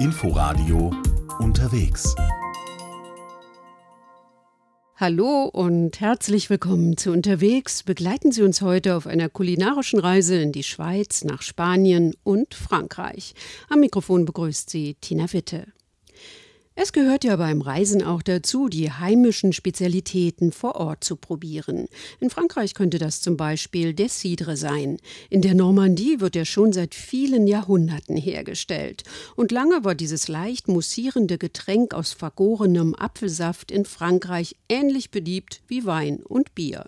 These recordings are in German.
Inforadio unterwegs. Hallo und herzlich willkommen zu Unterwegs. Begleiten Sie uns heute auf einer kulinarischen Reise in die Schweiz, nach Spanien und Frankreich. Am Mikrofon begrüßt Sie Tina Witte. Es gehört ja beim Reisen auch dazu, die heimischen Spezialitäten vor Ort zu probieren. In Frankreich könnte das zum Beispiel der Cidre sein. In der Normandie wird er schon seit vielen Jahrhunderten hergestellt. Und lange war dieses leicht mussierende Getränk aus vergorenem Apfelsaft in Frankreich ähnlich beliebt wie Wein und Bier.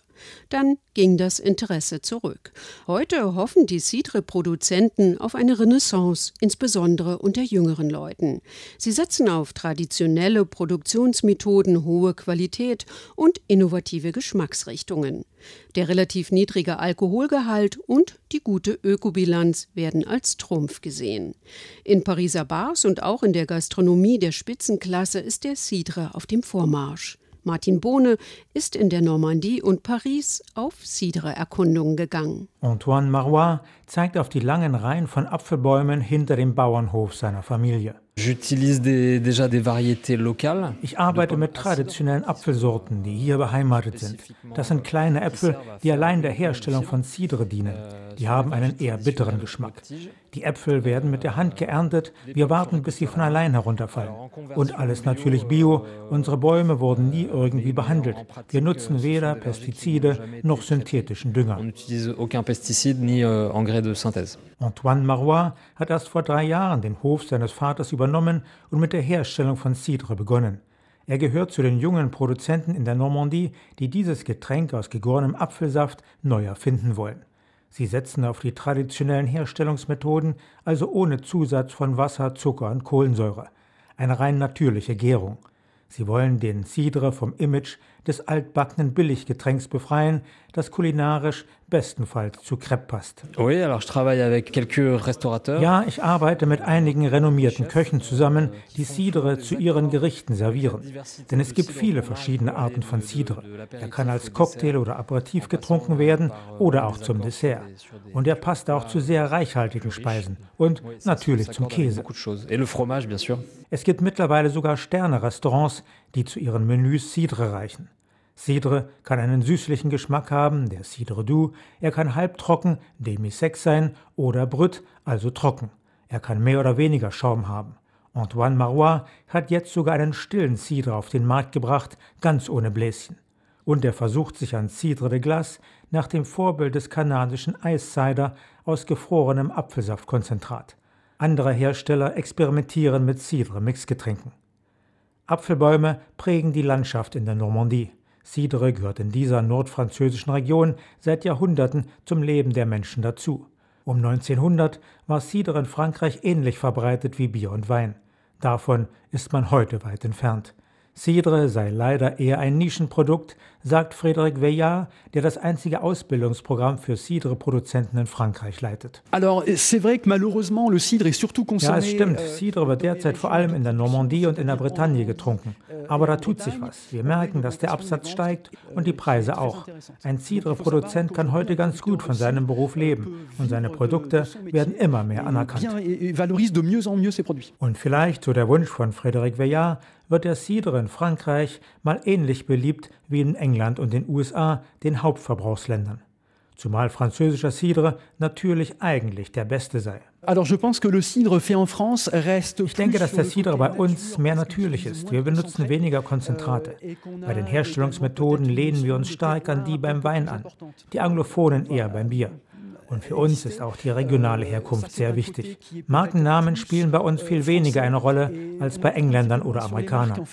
Dann ging das Interesse zurück. Heute hoffen die Cidre-Produzenten auf eine Renaissance, insbesondere unter jüngeren Leuten. Sie setzen auf traditionelle Produktionsmethoden, hohe Qualität und innovative Geschmacksrichtungen. Der relativ niedrige Alkoholgehalt und die gute Ökobilanz werden als Trumpf gesehen. In Pariser Bars und auch in der Gastronomie der Spitzenklasse ist der Cidre auf dem Vormarsch. Martin Bohne ist in der Normandie und Paris auf Cidre-Erkundungen gegangen. Antoine Marois zeigt auf die langen Reihen von Apfelbäumen hinter dem Bauernhof seiner Familie. Ich arbeite mit traditionellen Apfelsorten, die hier beheimatet sind. Das sind kleine Äpfel, die allein der Herstellung von Cidre dienen. Die haben einen eher bitteren Geschmack. Die Äpfel werden mit der Hand geerntet. Wir warten, bis sie von allein herunterfallen. Und alles natürlich bio. Unsere Bäume wurden nie irgendwie behandelt. Wir nutzen weder Pestizide noch synthetischen Dünger. Antoine Marois hat erst vor drei Jahren den Hof seines Vaters übernommen und mit der Herstellung von Cidre begonnen. Er gehört zu den jungen Produzenten in der Normandie, die dieses Getränk aus gegorenem Apfelsaft neu erfinden wollen. Sie setzen auf die traditionellen Herstellungsmethoden, also ohne Zusatz von Wasser, Zucker und Kohlensäure. Eine rein natürliche Gärung. Sie wollen den Cidre vom Image des altbackenen Billiggetränks befreien, das kulinarisch bestenfalls zu Crepe passt. Ja, ich arbeite mit einigen renommierten Köchen zusammen, die Cidre zu ihren Gerichten servieren. Denn es gibt viele verschiedene Arten von Cidre. Er kann als Cocktail oder Aperitif getrunken werden oder auch zum Dessert. Und er passt auch zu sehr reichhaltigen Speisen und natürlich zum Käse. Es gibt mittlerweile sogar Sterne-Restaurants, die zu ihren Menüs Cidre reichen. Cidre kann einen süßlichen Geschmack haben, der Cidre Doux, er kann halbtrocken, demi-sec sein oder brüt, also trocken. Er kann mehr oder weniger Schaum haben. Antoine Marois hat jetzt sogar einen stillen Cidre auf den Markt gebracht, ganz ohne Bläschen. Und er versucht sich an Cidre de Glace nach dem Vorbild des kanadischen Ice Cider aus gefrorenem Apfelsaftkonzentrat. Andere Hersteller experimentieren mit Cidre-Mixgetränken. Apfelbäume prägen die Landschaft in der Normandie. Cidre gehört in dieser nordfranzösischen Region seit Jahrhunderten zum Leben der Menschen dazu. Um 1900 war Cidre in Frankreich ähnlich verbreitet wie Bier und Wein. Davon ist man heute weit entfernt. Cidre sei leider eher ein Nischenprodukt, sagt Frédéric Veillard, der das einzige Ausbildungsprogramm für Cidre-Produzenten in Frankreich leitet. Alors, c'est vrai que malheureusement le cidre est surtout consommé. Ja, es stimmt. Euh, Cidre wird derzeit vor allem in der Normandie und in der Bretagne getrunken. Aber da tut sich was. Wir merken, dass der Absatz steigt und die Preise auch. Ein Cidre-Produzent kann heute ganz gut von seinem Beruf leben und seine Produkte werden immer mehr anerkannt. Und vielleicht, so der Wunsch von Frédéric Veillard, wird der Cidre in Frankreich mal ähnlich beliebt wie in England und den USA, den Hauptverbrauchsländern. Zumal französischer Cidre natürlich eigentlich der beste sei. Ich denke, dass der Cidre bei uns mehr natürlich ist. Wir benutzen weniger Konzentrate. Bei den Herstellungsmethoden lehnen wir uns stark an die beim Wein an, die Anglophonen eher beim Bier. Und für uns ist auch die regionale Herkunft sehr wichtig. Markennamen spielen bei uns viel weniger eine Rolle als bei Engländern oder Amerikanern.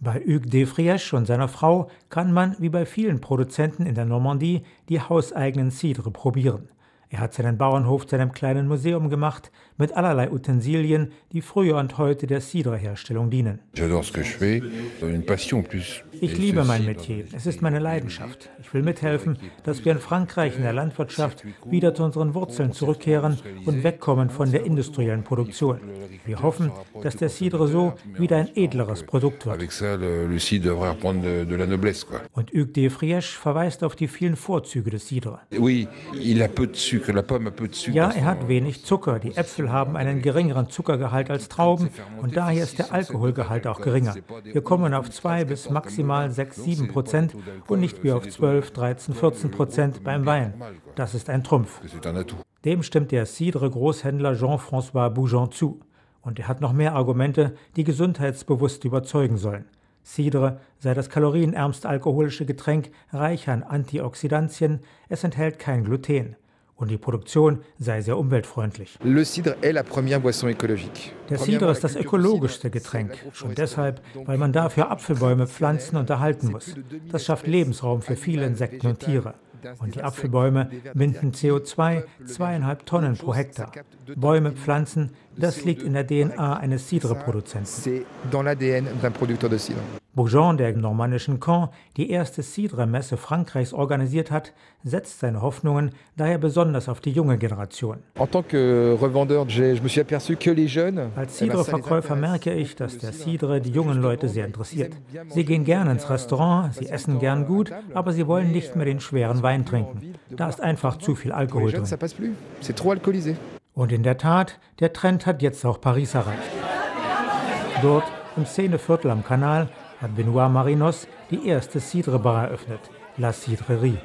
Bei Hugues de Frièche und seiner Frau kann man, wie bei vielen Produzenten in der Normandie, die hauseigenen Cidre probieren. Er hat seinen Bauernhof zu einem kleinen Museum gemacht, mit allerlei Utensilien, die früher und heute der Cidre-Herstellung dienen. Ich liebe mein Metier. Es ist meine Leidenschaft. Ich will mithelfen, dass wir in Frankreich in der Landwirtschaft wieder zu unseren Wurzeln zurückkehren und wegkommen von der industriellen Produktion. Wir hoffen, dass der Cidre so wieder ein edleres Produkt wird. Und Hugues de Frièche verweist auf die vielen Vorzüge des Cidre. Ja, er hat wenig Zucker. Die Äpfel haben einen geringeren Zuckergehalt als Trauben und daher ist der Alkoholgehalt auch geringer. Wir kommen auf 2 bis maximal 6, 7 Prozent und nicht wie auf 12, 13, 14 Prozent beim Wein. Das ist ein Trumpf. Dem stimmt der Cidre-Großhändler Jean-François Bougeon zu. Und er hat noch mehr Argumente, die gesundheitsbewusst überzeugen sollen. Cidre sei das kalorienärmste alkoholische Getränk, reich an Antioxidantien, es enthält kein Gluten und die Produktion sei sehr umweltfreundlich. Der Cidre ist das ökologischste Getränk, schon deshalb, weil man dafür Apfelbäume pflanzen und erhalten muss. Das schafft Lebensraum für viele Insekten und Tiere. Und die Apfelbäume binden CO2 zweieinhalb Tonnen pro Hektar. Bäume pflanzen, das liegt in der DNA eines Cidre-Produzenten. Bourgeon, der normannischen Caen, die erste Cidre-Messe Frankreichs organisiert hat, setzt seine Hoffnungen daher besonders auf die junge Generation. Als Cidre-Verkäufer merke ich, dass der Cidre die jungen Leute sehr interessiert. Sie gehen gern ins Restaurant, sie essen gern gut, aber sie wollen nicht mehr den schweren Wein trinken. Da ist einfach zu viel Alkohol drin. Und in der Tat, der Trend hat jetzt auch Paris erreicht. Dort, im Szeneviertel am Kanal, hat Benoit Marinos die erste Cidre-Bar eröffnet, La Cidrerie.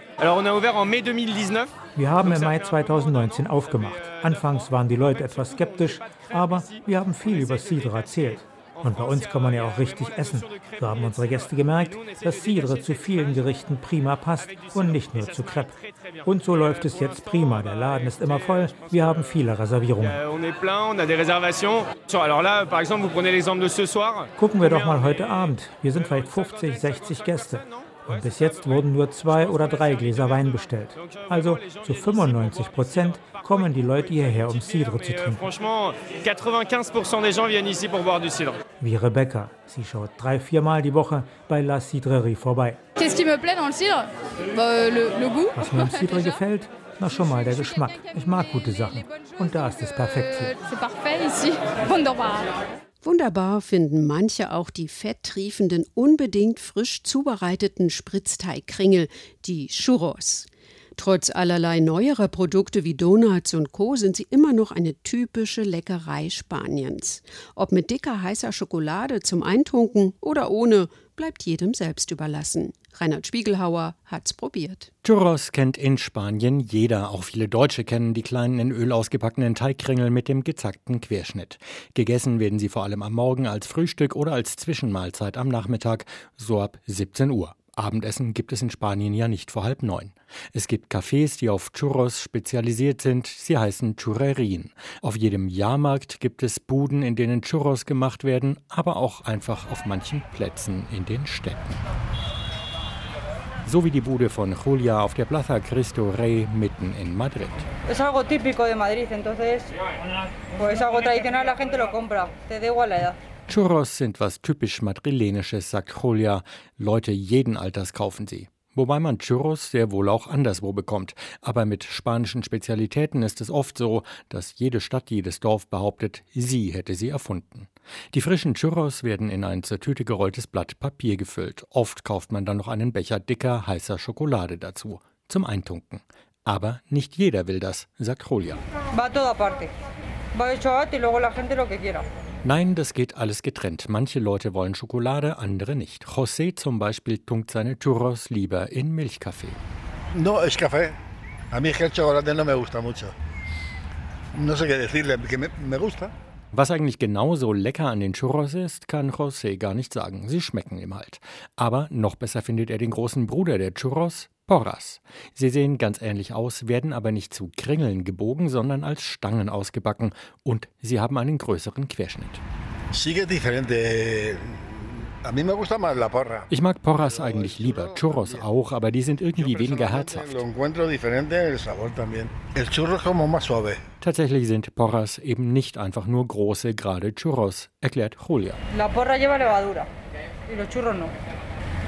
Wir haben im Mai 2019 aufgemacht. Anfangs waren die Leute etwas skeptisch, aber wir haben viel über Cidre erzählt. Und bei uns kann man ja auch richtig essen. So haben unsere Gäste gemerkt, dass Cidre zu vielen Gerichten prima passt und nicht nur zu Crepe. Und so läuft es jetzt prima. Der Laden ist immer voll. Wir haben viele Reservierungen. Gucken wir doch mal heute Abend. Wir sind vielleicht 50, 60 Gäste. Und bis jetzt wurden nur zwei oder drei Gläser Wein bestellt. Also zu 95 Prozent kommen die Leute hierher, um Cidre zu trinken. Wie Rebecca. Sie schaut drei, viermal die Woche bei La Cidrerie vorbei. Was mir am Cidre gefällt? Na schon mal der Geschmack. Ich mag gute Sachen. Und da ist es perfekt hier. Wunderbar finden manche auch die fetttriefenden, unbedingt frisch zubereiteten Spritzteigkringel, die Churros. Trotz allerlei neuerer Produkte wie Donuts und Co. sind sie immer noch eine typische Leckerei Spaniens. Ob mit dicker heißer Schokolade zum Eintunken oder ohne, bleibt jedem selbst überlassen. Reinhard Spiegelhauer hat's probiert. Churros kennt in Spanien jeder. Auch viele Deutsche kennen die kleinen in Öl ausgepackten Teigkringel mit dem gezackten Querschnitt. Gegessen werden sie vor allem am Morgen als Frühstück oder als Zwischenmahlzeit am Nachmittag, so ab 17 Uhr. Abendessen gibt es in Spanien ja nicht vor halb neun. Es gibt Cafés, die auf Churros spezialisiert sind. Sie heißen Churrerien. Auf jedem Jahrmarkt gibt es Buden, in denen Churros gemacht werden, aber auch einfach auf manchen Plätzen in den Städten. So wie die Bude von Julia auf der Plaza Cristo Rey mitten in Madrid. Es algo típico de Madrid, entonces pues algo tradicional, la gente lo compra, te da igual la edad. Churros sind was typisch Madrilenisches, sagt Julia. Leute jeden Alters kaufen sie. Wobei man Churros sehr wohl auch anderswo bekommt. Aber mit spanischen Spezialitäten ist es oft so, dass jede Stadt, jedes Dorf behauptet, sie hätte sie erfunden. Die frischen Churros werden in ein zur Tüte gerolltes Blatt Papier gefüllt. Oft kauft man dann noch einen Becher dicker, heißer Schokolade dazu. Zum Eintunken. Aber nicht jeder will das, sagt Julia. Va todo aparte. Va hecho y luego la gente lo que quiera. Nein, das geht alles getrennt. Manche Leute wollen Schokolade, andere nicht. José zum Beispiel tunkt seine Churros lieber in Milchkaffee. No, es café. A mí el chocolate no me gusta mucho. No sé qué decirle, que me, me gusta. Was eigentlich genauso lecker an den Churros ist, kann José gar nicht sagen. Sie schmecken ihm halt. Aber noch besser findet er den großen Bruder der Churros, Porras. Sie sehen ganz ähnlich aus, werden aber nicht zu Kringeln gebogen, sondern als Stangen ausgebacken und sie haben einen größeren Querschnitt. Ich mag Porras eigentlich lieber, Churros auch, aber die sind irgendwie weniger herzhaft. Tatsächlich sind Porras eben nicht einfach nur große, gerade Churros, erklärt Julia. La porra lleva levadura y los churros no.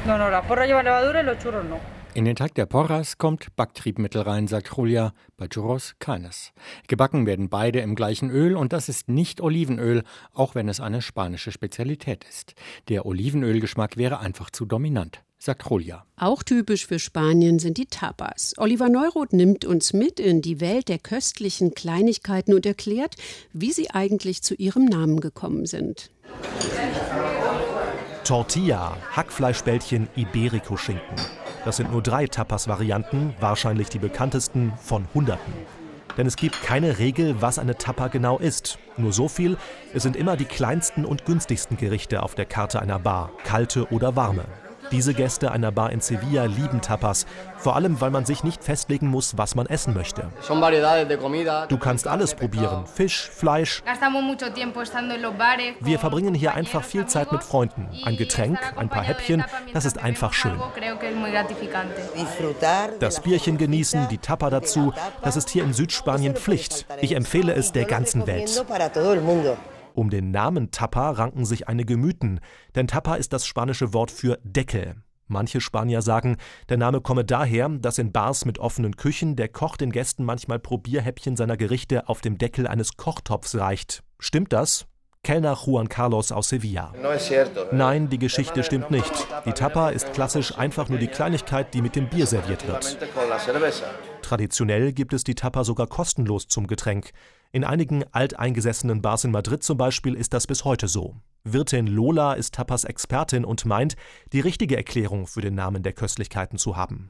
No, no, la porra lleva levadura y los churros no. In den Teig der Porras kommt Backtriebmittel rein, sagt Julia, bei Churros keines. Gebacken werden beide im gleichen Öl und das ist nicht Olivenöl, auch wenn es eine spanische Spezialität ist. Der Olivenölgeschmack wäre einfach zu dominant. sagt Julia. Auch typisch für Spanien sind die Tapas. Oliver Neuroth nimmt uns mit in die Welt der köstlichen Kleinigkeiten und erklärt, wie sie eigentlich zu ihrem Namen gekommen sind. Tortilla, Hackfleischbällchen, Iberico-Schinken. Das sind nur drei Tapas-Varianten, wahrscheinlich die bekanntesten von Hunderten. Denn es gibt keine Regel, was eine Tapa genau ist. Nur so viel, es sind immer die kleinsten und günstigsten Gerichte auf der Karte einer Bar, kalte oder warme. Diese Gäste einer Bar in Sevilla lieben Tapas, vor allem weil man sich nicht festlegen muss, was man essen möchte. Du kannst alles probieren, Fisch, Fleisch. Wir verbringen hier einfach viel Zeit mit Freunden. Ein Getränk, ein paar Häppchen, das ist einfach schön. Das Bierchen genießen, die Tapa dazu, das ist hier in Südspanien Pflicht. Ich empfehle es der ganzen Welt. Um den Namen Tapa ranken sich einige Mythen, denn Tapa ist das spanische Wort für Deckel. Manche Spanier sagen, der Name komme daher, dass in Bars mit offenen Küchen der Koch den Gästen manchmal Probierhäppchen seiner Gerichte auf dem Deckel eines Kochtopfs reicht. Stimmt das? Kellner Juan Carlos aus Sevilla. Nein, die Geschichte stimmt nicht. Die Tapa ist klassisch einfach nur die Kleinigkeit, die mit dem Bier serviert wird. Traditionell gibt es die Tapa sogar kostenlos zum Getränk. In einigen alteingesessenen Bars in Madrid zum Beispiel ist das bis heute so. Wirtin Lola ist Tapas Expertin und meint, die richtige Erklärung für den Namen der Köstlichkeiten zu haben.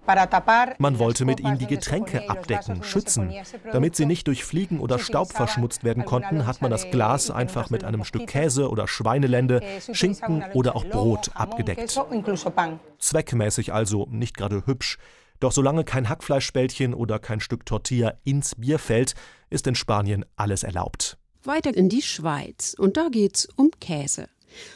Man wollte mit ihnen die Getränke abdecken, schützen. Damit sie nicht durch Fliegen oder Staub verschmutzt werden konnten, hat man das Glas einfach mit einem Stück Käse oder Schweinelende, Schinken oder auch Brot abgedeckt. Zweckmäßig also, nicht gerade hübsch. Doch solange kein Hackfleischbällchen oder kein Stück Tortilla ins Bier fällt, ist in Spanien alles erlaubt. Weiter in die Schweiz und da geht's um Käse.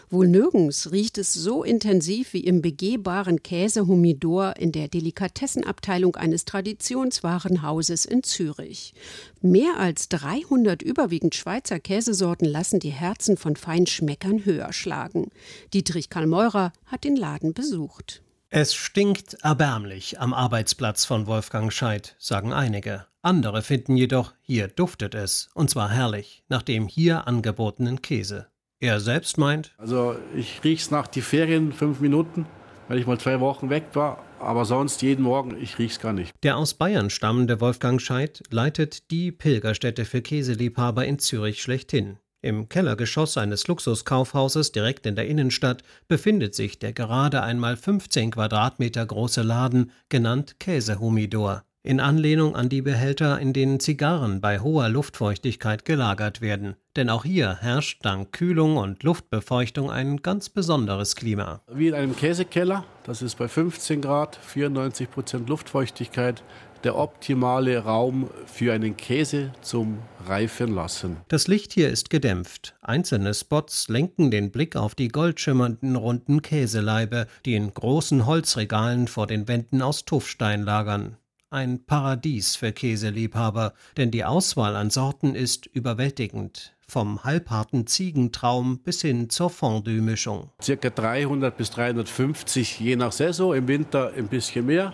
Wohl nirgends riecht es so intensiv wie im begehbaren Käse Humidor in der Delikatessenabteilung eines Traditionswarenhauses in Zürich. Mehr als 300 überwiegend Schweizer Käsesorten lassen die Herzen von Feinschmeckern höher schlagen. Dietrich Karl Meurer hat den Laden besucht. Es stinkt erbärmlich am Arbeitsplatz von Wolfgang Scheid, sagen einige. Andere finden jedoch, hier duftet es, und zwar herrlich, nach dem hier angebotenen Käse. Er selbst meint, also ich riech's nach die Ferien fünf Minuten, weil ich mal zwei Wochen weg war, aber sonst jeden Morgen, ich riech's gar nicht. Der aus Bayern stammende Wolfgang Scheid leitet die Pilgerstätte für Käseliebhaber in Zürich schlechthin. Im Kellergeschoss eines Luxuskaufhauses direkt in der Innenstadt befindet sich der gerade einmal 15 Quadratmeter große Laden, genannt Käsehumidor, in Anlehnung an die Behälter, in denen Zigarren bei hoher Luftfeuchtigkeit gelagert werden. Denn auch hier herrscht dank Kühlung und Luftbefeuchtung ein ganz besonderes Klima. Wie in einem Käsekeller, das ist bei 15 Grad, 94 Prozent Luftfeuchtigkeit der optimale Raum für einen Käse zum Reifen lassen. Das Licht hier ist gedämpft. Einzelne Spots lenken den Blick auf die goldschimmernden runden Käseleibe, die in großen Holzregalen vor den Wänden aus Tuffstein lagern. Ein Paradies für Käseliebhaber, denn die Auswahl an Sorten ist überwältigend vom halbharten Ziegentraum bis hin zur Fondue-Mischung. Circa 300 bis 350 je nach Saison, im Winter ein bisschen mehr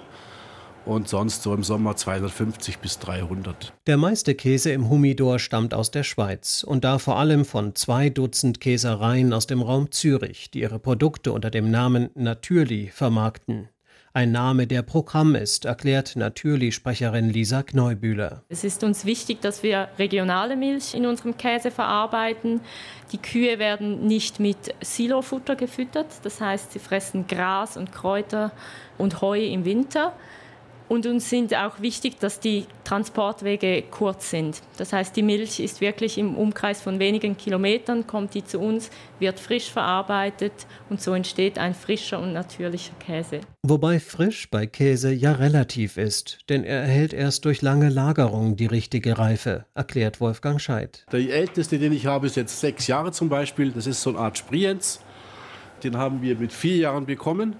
und sonst so im Sommer 250 bis 300. Der meiste Käse im Humidor stammt aus der Schweiz und da vor allem von zwei Dutzend Käsereien aus dem Raum Zürich, die ihre Produkte unter dem Namen Natürlich vermarkten. Ein Name, der Programm ist, erklärt Natürlich-Sprecherin Lisa Kneubühler. Es ist uns wichtig, dass wir regionale Milch in unserem Käse verarbeiten. Die Kühe werden nicht mit Silofutter gefüttert, das heißt, sie fressen Gras und Kräuter und Heu im Winter. Und uns sind auch wichtig, dass die Transportwege kurz sind. Das heißt, die Milch ist wirklich im Umkreis von wenigen Kilometern, kommt die zu uns, wird frisch verarbeitet und so entsteht ein frischer und natürlicher Käse. Wobei frisch bei Käse ja relativ ist, denn er erhält erst durch lange Lagerung die richtige Reife, erklärt Wolfgang Scheid. Der älteste, den ich habe, ist jetzt sechs Jahre zum Beispiel. Das ist so eine Art Sprienz. Den haben wir mit vier Jahren bekommen.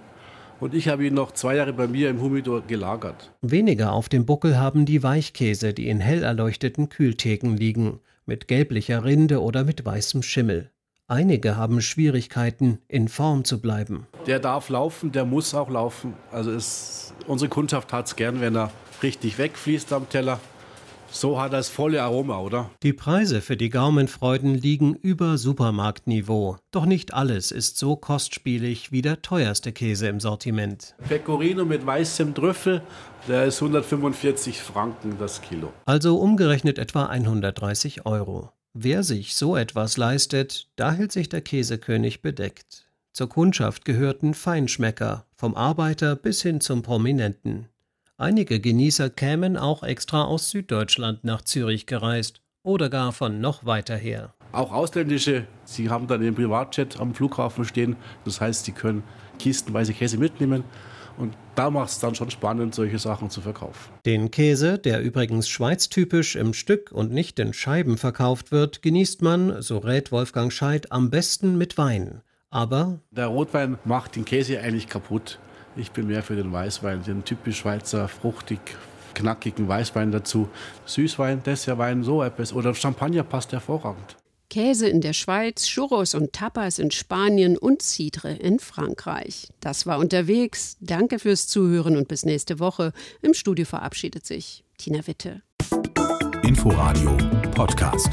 Und ich habe ihn noch zwei Jahre bei mir im Humidor gelagert. Weniger auf dem Buckel haben die Weichkäse, die in hell erleuchteten Kühltheken liegen, mit gelblicher Rinde oder mit weißem Schimmel. Einige haben Schwierigkeiten, in Form zu bleiben. Der darf laufen, der muss auch laufen. Also es, unsere Kundschaft hat es gern, wenn er richtig wegfließt am Teller. So hat das volle Aroma, oder? Die Preise für die Gaumenfreuden liegen über Supermarktniveau. Doch nicht alles ist so kostspielig wie der teuerste Käse im Sortiment. Pecorino mit weißem Trüffel, der ist 145 Franken das Kilo. Also umgerechnet etwa 130 Euro. Wer sich so etwas leistet, da hält sich der Käsekönig bedeckt. Zur Kundschaft gehörten Feinschmecker, vom Arbeiter bis hin zum Prominenten. Einige Genießer kämen auch extra aus Süddeutschland nach Zürich gereist oder gar von noch weiter her. Auch ausländische, sie haben dann den Privatjet am Flughafen stehen. Das heißt, sie können kistenweise Käse mitnehmen. Und da macht es dann schon spannend, solche Sachen zu verkaufen. Den Käse, der übrigens schweiztypisch im Stück und nicht in Scheiben verkauft wird, genießt man, so rät Wolfgang Scheid, am besten mit Wein. Aber der Rotwein macht den Käse eigentlich kaputt. Ich bin mehr für den Weißwein, den typisch Schweizer, fruchtig, knackigen Weißwein dazu. Süßwein, Dessertwein, so etwas. Oder Champagner passt hervorragend. Käse in der Schweiz, Churros und Tapas in Spanien und Cidre in Frankreich. Das war unterwegs. Danke fürs Zuhören und bis nächste Woche. Im Studio verabschiedet sich Tina Witte. Inforadio Podcast.